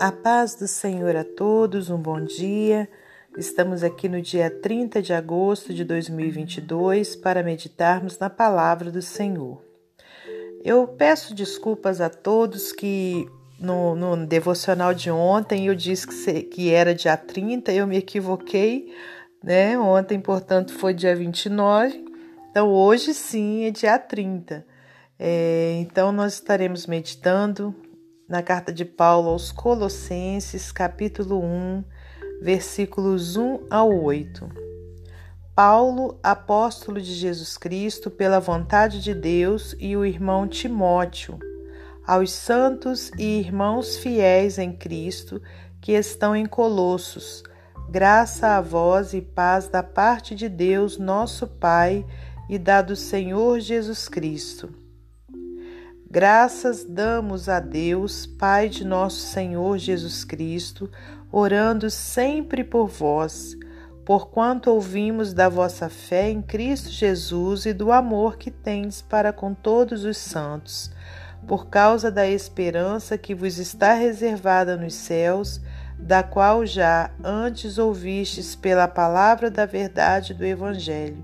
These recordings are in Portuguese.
A paz do Senhor a todos, um bom dia. Estamos aqui no dia 30 de agosto de 2022 para meditarmos na palavra do Senhor. Eu peço desculpas a todos que no, no devocional de ontem eu disse que, era dia 30, eu me equivoquei, né? Ontem, portanto, foi dia 29, então hoje sim é dia 30. É, então, nós estaremos meditando na carta de Paulo aos Colossenses, capítulo 1, versículos 1 ao 8. Paulo, apóstolo de Jesus Cristo, pela vontade de Deus, e o irmão Timóteo, aos santos e irmãos fiéis em Cristo que estão em Colossos, graça a vós e paz da parte de Deus, nosso Pai, e da do Senhor Jesus Cristo. Graças damos a Deus, Pai de nosso Senhor Jesus Cristo, orando sempre por vós, porquanto ouvimos da vossa fé em Cristo Jesus e do amor que tendes para com todos os santos, por causa da esperança que vos está reservada nos céus, da qual já antes ouvistes pela palavra da verdade do Evangelho,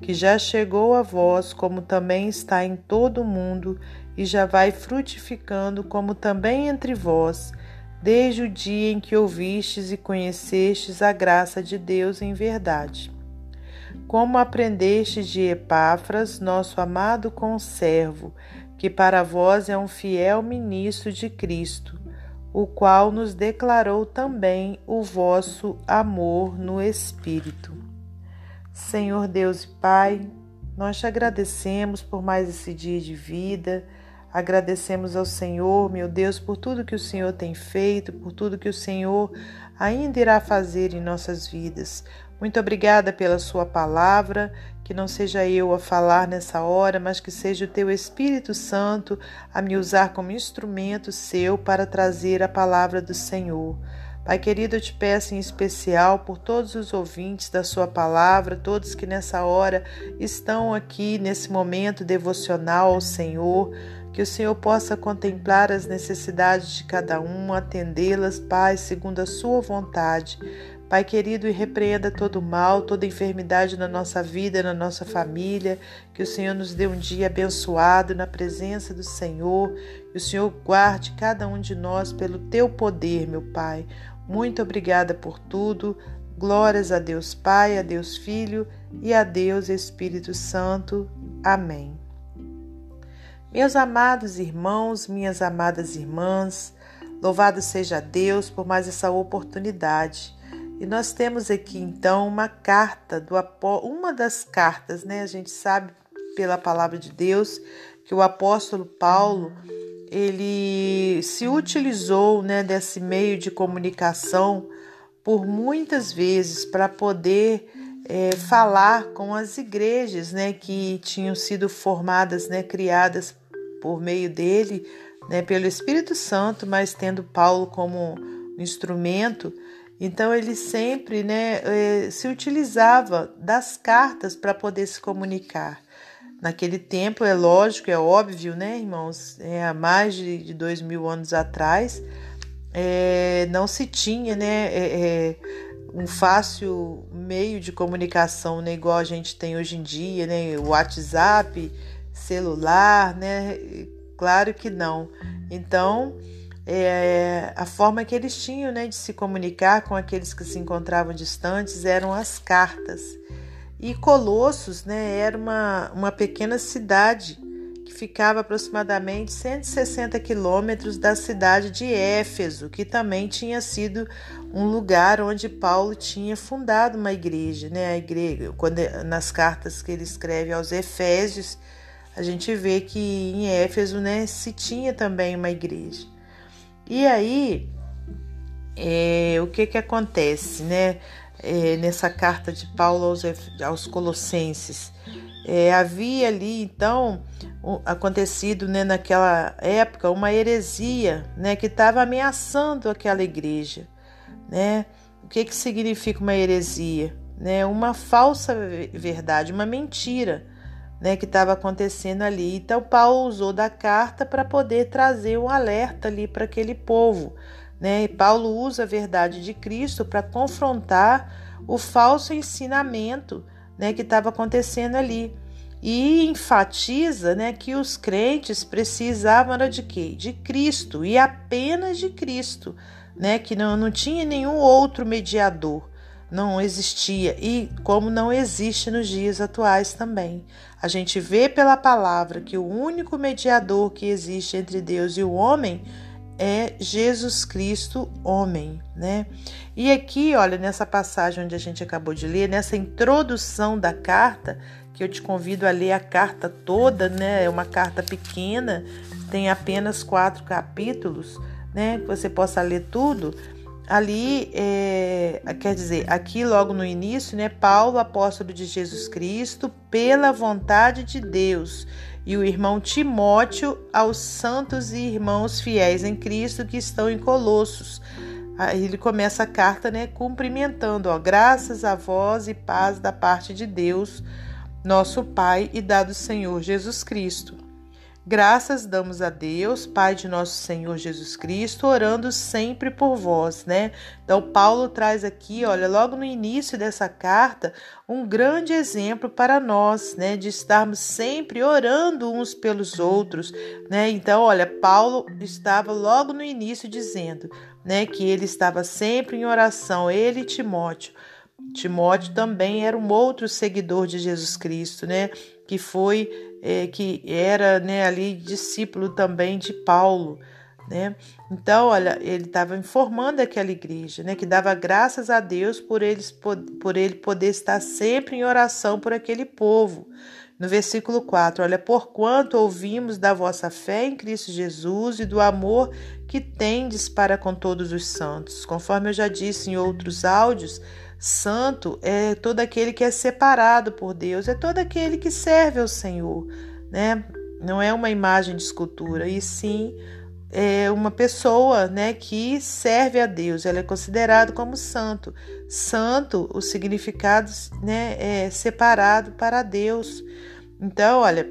que já chegou a vós, como também está em todo o mundo e já vai frutificando, como também entre vós, desde o dia em que ouvistes e conhecestes a graça de Deus em verdade. Como aprendestes de Epáfras, nosso amado conservo, que para vós é um fiel ministro de Cristo, o qual nos declarou também o vosso amor no Espírito. Senhor Deus e Pai, nós te agradecemos por mais esse dia de vida Agradecemos ao Senhor, meu Deus, por tudo que o Senhor tem feito, por tudo que o Senhor ainda irá fazer em nossas vidas. Muito obrigada pela Sua palavra, que não seja eu a falar nessa hora, mas que seja o Teu Espírito Santo a me usar como instrumento seu para trazer a palavra do Senhor. Pai querido, eu te peço em especial por todos os ouvintes da Sua palavra, todos que nessa hora estão aqui nesse momento devocional ao Senhor que o Senhor possa contemplar as necessidades de cada um, atendê-las, Pai, segundo a Sua vontade. Pai querido, e repreenda todo mal, toda enfermidade na nossa vida, na nossa família. Que o Senhor nos dê um dia abençoado na presença do Senhor. Que o Senhor guarde cada um de nós pelo teu poder, meu Pai. Muito obrigada por tudo. Glórias a Deus Pai, a Deus Filho e a Deus Espírito Santo. Amém. Meus amados irmãos, minhas amadas irmãs, louvado seja Deus por mais essa oportunidade. E nós temos aqui então uma carta do uma das cartas, né? A gente sabe pela palavra de Deus que o apóstolo Paulo ele se utilizou, né, desse meio de comunicação por muitas vezes para poder é, falar com as igrejas, né, que tinham sido formadas, né, criadas por meio dele, né, pelo Espírito Santo, mas tendo Paulo como instrumento, então ele sempre né, eh, se utilizava das cartas para poder se comunicar. Naquele tempo, é lógico, é óbvio, né, irmãos? É, há mais de, dois mil anos atrás, é, não se tinha né, é, um fácil meio de comunicação, né, igual a gente tem hoje em dia, né, o WhatsApp, celular, né? Claro que não. Então, é, a forma que eles tinham né, de se comunicar com aqueles que se encontravam distantes eram as cartas. E Colossos né, era uma, uma pequena cidade que ficava aproximadamente 160 quilômetros da cidade de Éfeso, que também tinha sido um lugar onde Paulo tinha fundado uma igreja. Né, a igreja quando, nas cartas que ele escreve aos Efésios, a gente vê que em Éfeso né, se tinha também uma igreja. E aí, é, o que, que acontece né, é, nessa carta de Paulo aos, aos Colossenses? É, havia ali então acontecido né, naquela época uma heresia né, que estava ameaçando aquela igreja. Né? O que, que significa uma heresia? Né? Uma falsa verdade, uma mentira né, que estava acontecendo ali. Então, Paulo usou da carta para poder trazer um alerta ali para aquele povo, Né? E Paulo usa a verdade de Cristo para confrontar o falso ensinamento né, que estava acontecendo ali. E enfatiza né, que os crentes precisavam de quê? De Cristo e apenas de Cristo, né, que não, não tinha nenhum outro mediador não existia e como não existe nos dias atuais também. A gente vê pela palavra que o único mediador que existe entre Deus e o homem é Jesus Cristo, homem, né? E aqui, olha, nessa passagem onde a gente acabou de ler, nessa introdução da carta, que eu te convido a ler a carta toda, né? É uma carta pequena, tem apenas quatro capítulos, né? Que você possa ler tudo ali, é, quer dizer, aqui logo no início, né, Paulo, apóstolo de Jesus Cristo, pela vontade de Deus, e o irmão Timóteo aos santos e irmãos fiéis em Cristo que estão em Colossos. Aí ele começa a carta, né, cumprimentando, ó, graças a vós e paz da parte de Deus, nosso Pai e da do Senhor Jesus Cristo. Graças damos a Deus, Pai de nosso Senhor Jesus Cristo, orando sempre por vós, né? Então, Paulo traz aqui, olha, logo no início dessa carta, um grande exemplo para nós, né? De estarmos sempre orando uns pelos outros, né? Então, olha, Paulo estava logo no início dizendo, né, que ele estava sempre em oração, ele e Timóteo. Timóteo também era um outro seguidor de Jesus Cristo, né? Que foi é, que era né, ali discípulo também de Paulo. Né? Então, olha, ele estava informando aquela igreja, né, que dava graças a Deus por, eles, por ele poder estar sempre em oração por aquele povo. No versículo 4, olha, porquanto ouvimos da vossa fé em Cristo Jesus e do amor que tendes para com todos os santos. Conforme eu já disse em outros áudios, Santo é todo aquele que é separado por Deus, é todo aquele que serve ao Senhor, né? Não é uma imagem de escultura, e sim é uma pessoa, né, que serve a Deus. Ela é considerado como santo. Santo, o significado, né, é separado para Deus. Então, olha,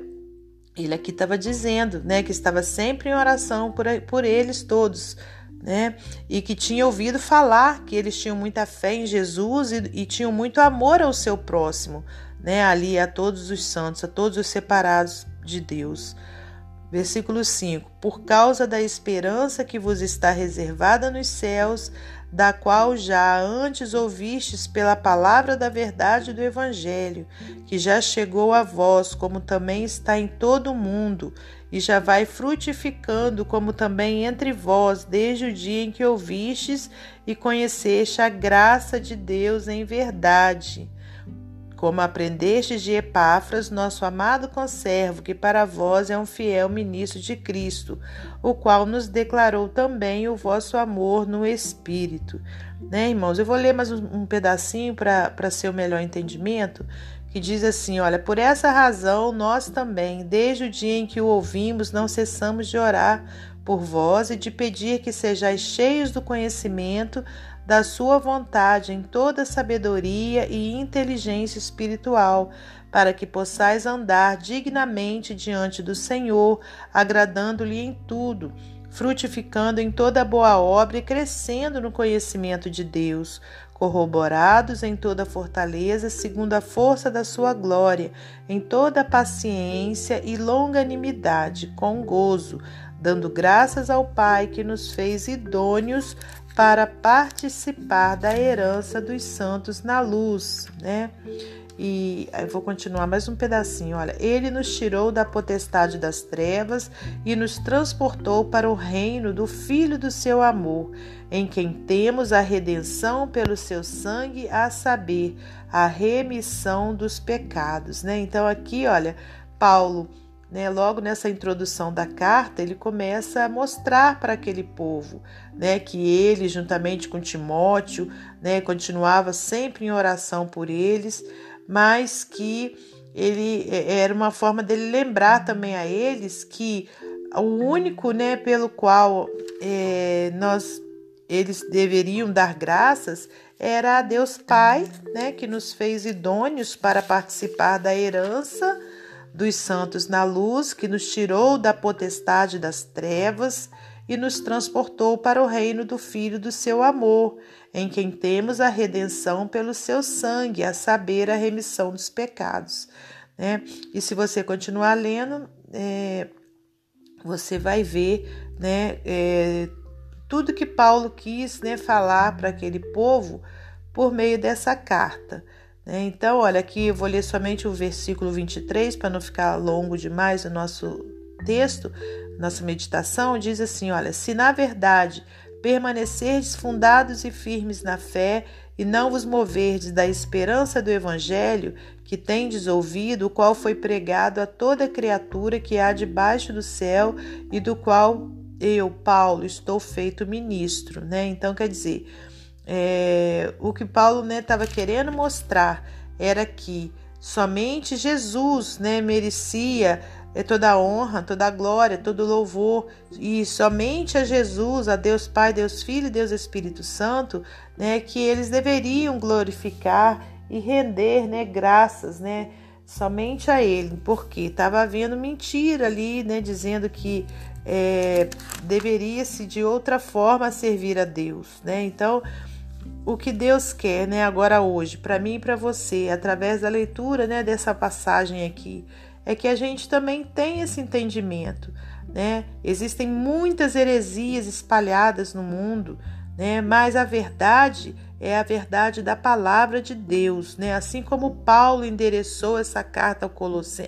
ele aqui estava dizendo, né, que estava sempre em oração por, por eles todos né? E que tinha ouvido falar que eles tinham muita fé em Jesus e, e tinham muito amor ao seu próximo, né? Ali a todos os santos, a todos os separados de Deus. Versículo 5: Por causa da esperança que vos está reservada nos céus, da qual já antes ouvistes pela palavra da verdade do Evangelho, que já chegou a vós, como também está em todo o mundo, e já vai frutificando, como também entre vós, desde o dia em que ouvistes e conheceste a graça de Deus em verdade como aprendestes de Epáfras, nosso amado conservo, que para vós é um fiel ministro de Cristo, o qual nos declarou também o vosso amor no Espírito. Né, irmãos? Eu vou ler mais um, pedacinho para ser o melhor entendimento, que diz assim: Olha, por essa razão nós também, desde o dia em que o ouvimos, não cessamos de orar por vós e de pedir que sejais cheios do conhecimento da sua vontade em toda sabedoria e inteligência espiritual, para que possais andar dignamente diante do Senhor, agradando-lhe em tudo, frutificando em toda boa obra e crescendo no conhecimento de Deus, corroborados em toda fortaleza, segundo a força da sua glória, em toda paciência e longanimidade, com gozo, dando graças ao Pai que nos fez idôneos para participar da herança dos santos na luz, né? E vou continuar mais um pedacinho. Olha, ele nos tirou da potestade das trevas e nos transportou para o reino do Filho do seu amor, em quem temos a redenção pelo seu sangue, a saber, a remissão dos pecados, né? Então aqui, olha, Paulo né, logo nessa introdução da carta, ele começa a mostrar para aquele povo né, que ele, juntamente com Timóteo, né, continuava sempre em oração por eles, mas que ele é, era uma forma dele lembrar também a eles que o único né, pelo qual é, nós eles deveriam dar graças era a Deus Pai, né, que nos fez idôneos para participar da herança dos santos na luz, que nos tirou da potestade das trevas e nos transportou para o reino do Filho do seu amor, em quem temos a redenção pelo seu sangue, a saber, a remissão dos pecados. Né? E se você continuar lendo, é, você vai ver né, é, tudo que Paulo quis né, falar para aquele povo por meio dessa carta. Né? Então, olha, aqui eu vou ler somente o versículo 23 para não ficar longo demais o nosso texto, nossa meditação. Diz assim: Olha, se na verdade permanecerdes fundados e firmes na fé e não vos moverdes da esperança do Evangelho que tendes ouvido, o qual foi pregado a toda criatura que há debaixo do céu e do qual eu, Paulo, estou feito ministro, né? Então, quer dizer, é, o que Paulo estava né, querendo mostrar era que somente Jesus né, merecia é, toda a honra, toda a glória, todo o louvor, e somente a Jesus, a Deus Pai, Deus Filho e Deus Espírito Santo, né, que eles deveriam glorificar e render né, graças, né, somente a Ele, porque estava havendo mentira ali, né, dizendo que é, deveria-se de outra forma servir a Deus, né? Então, o que Deus quer, né, agora hoje, para mim e para você, através da leitura, né, dessa passagem aqui, é que a gente também tem esse entendimento, né? Existem muitas heresias espalhadas no mundo, né? Mas a verdade é a verdade da palavra de Deus, né? Assim como Paulo endereçou essa carta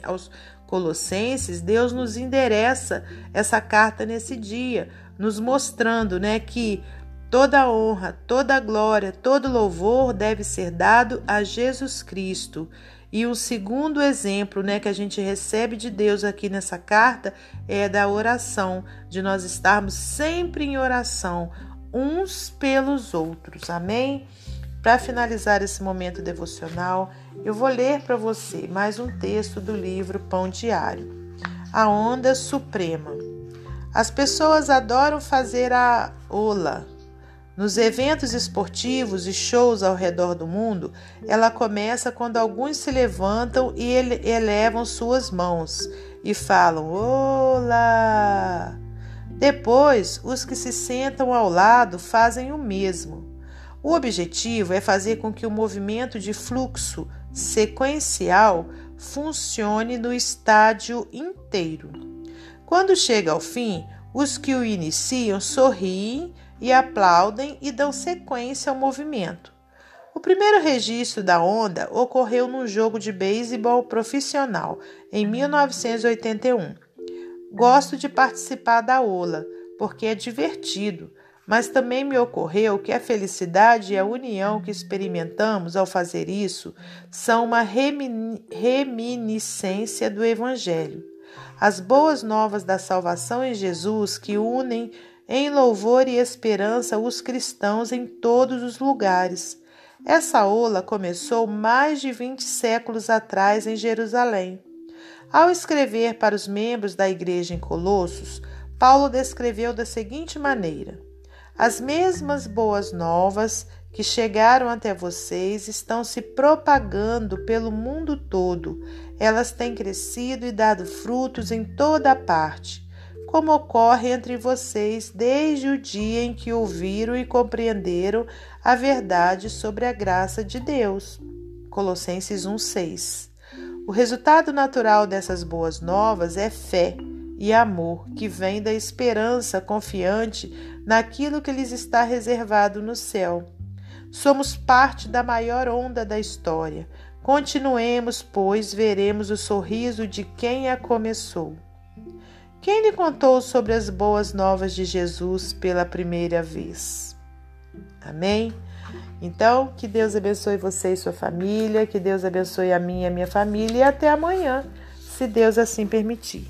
aos Colossenses, Deus nos endereça essa carta nesse dia, nos mostrando, né, que Toda honra, toda glória, todo louvor deve ser dado a Jesus Cristo. E um segundo exemplo né, que a gente recebe de Deus aqui nessa carta é da oração, de nós estarmos sempre em oração uns pelos outros. Amém? Para finalizar esse momento devocional, eu vou ler para você mais um texto do livro Pão Diário. A Onda Suprema. As pessoas adoram fazer a ola, nos eventos esportivos e shows ao redor do mundo, ela começa quando alguns se levantam e ele elevam suas mãos e falam: Olá! Depois, os que se sentam ao lado fazem o mesmo. O objetivo é fazer com que o movimento de fluxo sequencial funcione no estádio inteiro. Quando chega ao fim, os que o iniciam sorriem e aplaudem e dão sequência ao movimento. O primeiro registro da onda ocorreu num jogo de beisebol profissional em 1981. Gosto de participar da ola porque é divertido, mas também me ocorreu que a felicidade e a união que experimentamos ao fazer isso são uma reminiscência do Evangelho. As boas novas da salvação em Jesus que unem em louvor e esperança os cristãos em todos os lugares. Essa ola começou mais de 20 séculos atrás em Jerusalém. Ao escrever para os membros da igreja em Colossos, Paulo descreveu da seguinte maneira: As mesmas boas novas que chegaram até vocês estão se propagando pelo mundo todo. Elas têm crescido e dado frutos em toda a parte como ocorre entre vocês desde o dia em que ouviram e compreenderam a verdade sobre a graça de Deus. Colossenses 1:6. O resultado natural dessas boas novas é fé e amor, que vem da esperança confiante naquilo que lhes está reservado no céu. Somos parte da maior onda da história. Continuemos, pois veremos o sorriso de quem a começou. Quem lhe contou sobre as boas novas de Jesus pela primeira vez? Amém? Então, que Deus abençoe você e sua família, que Deus abençoe a minha e a minha família e até amanhã, se Deus assim permitir.